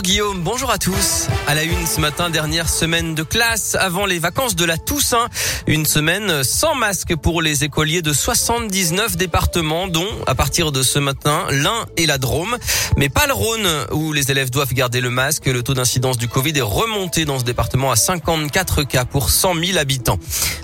Bonjour Guillaume, bonjour à tous. À la une ce matin, dernière semaine de classe avant les vacances de la Toussaint. Une semaine sans masque pour les écoliers de 79 départements, dont à partir de ce matin, l'Ain et la Drôme. Mais pas le Rhône, où les élèves doivent garder le masque. Le taux d'incidence du Covid est remonté dans ce département à 54 cas pour 100 000 habitants.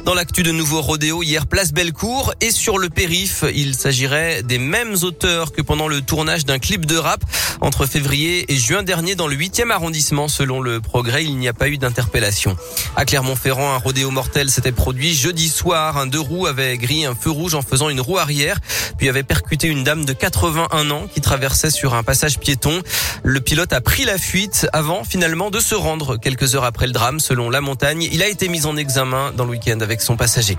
Dans l'actu de nouveau rodéo, hier, place Bellecour et sur le périph', il s'agirait des mêmes auteurs que pendant le tournage d'un clip de rap entre février et juin dernier dans le 8e arrondissement. Selon le progrès, il n'y a pas eu d'interpellation. À Clermont-Ferrand, un rodéo mortel s'était produit jeudi soir. Un deux roues avait grillé un feu rouge en faisant une roue arrière, puis avait percuté une dame de 81 ans qui traversait sur un passage piéton. Le pilote a pris la fuite avant finalement de se rendre quelques heures après le drame. Selon la montagne, il a été mis en examen dans le week-end avec son passager.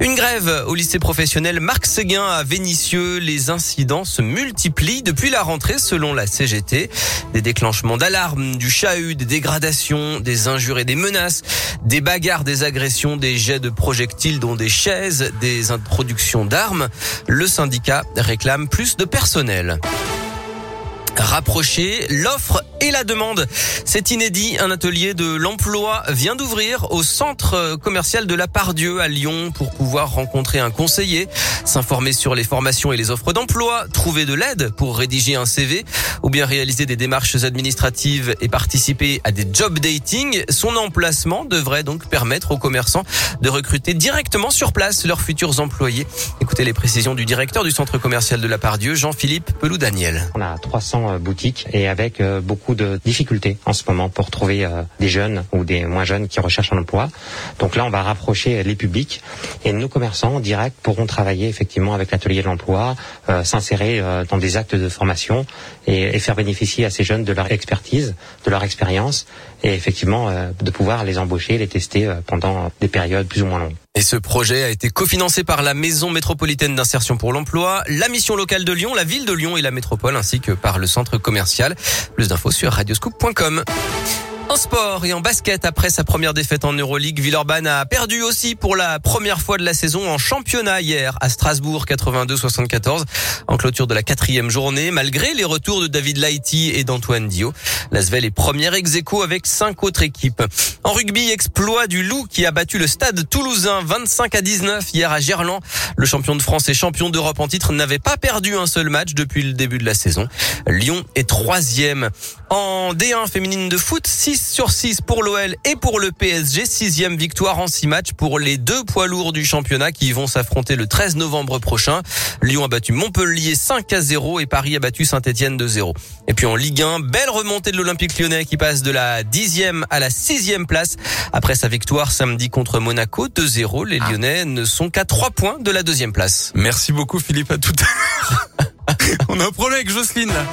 Une grève au lycée professionnel Marc Séguin à Vénissieux. Les incidents se multiplient depuis la rentrée selon la CGT. Des déclenchements d'alarme, du chahut, des dégradations, des injures et des menaces, des bagarres, des agressions, des jets de projectiles dont des chaises, des introductions d'armes. Le syndicat réclame plus de personnel rapprocher l'offre et la demande. C'est inédit. Un atelier de l'emploi vient d'ouvrir au centre commercial de la Pardieu à Lyon pour pouvoir rencontrer un conseiller, s'informer sur les formations et les offres d'emploi, trouver de l'aide pour rédiger un CV ou bien réaliser des démarches administratives et participer à des job dating. Son emplacement devrait donc permettre aux commerçants de recruter directement sur place leurs futurs employés. Écoutez les précisions du directeur du centre commercial de la Pardieu, Jean-Philippe Pelou-Daniel. On a 300 boutiques et avec beaucoup de difficultés en ce moment pour trouver des jeunes ou des moins jeunes qui recherchent un emploi. Donc là, on va rapprocher les publics et nos commerçants en direct pourront travailler effectivement avec l'atelier de l'emploi, euh, s'insérer euh, dans des actes de formation et, et, faire bénéficier à ces jeunes de leur expertise, de leur expérience et effectivement euh, de pouvoir les embaucher, les tester pendant des périodes plus ou moins longues. Et ce projet a été cofinancé par la Maison métropolitaine d'insertion pour l'emploi, la mission locale de Lyon, la ville de Lyon et la métropole, ainsi que par le centre commercial. Plus d'infos sur radioscoop.com. En sport et en basket, après sa première défaite en Euroleague, Villeurbanne a perdu aussi pour la première fois de la saison en championnat hier à Strasbourg 82-74 en clôture de la quatrième journée, malgré les retours de David Laïti et d'Antoine Dio. L'Asvel est première ex avec cinq autres équipes. En rugby, exploit du Loup qui a battu le stade toulousain 25 à 19 hier à Gerland. Le champion de France et champion d'Europe en titre n'avait pas perdu un seul match depuis le début de la saison. Lyon est troisième. En D1 féminine de foot, 6 sur 6 pour l'OL et pour le PSG. Sixième victoire en 6 matchs pour les deux poids lourds du championnat qui vont s'affronter le 13 novembre prochain. Lyon a battu Montpellier 5 à 0 et Paris a battu Saint-Etienne 2-0. Et puis en Ligue 1, belle remontée de l'Olympique lyonnais qui passe de la dixième à la sixième place. Après sa victoire samedi contre Monaco 2-0, les Lyonnais ne sont qu'à 3 points de la deuxième place. Merci beaucoup Philippe, à tout à l'heure. On a un problème avec Jocelyne là.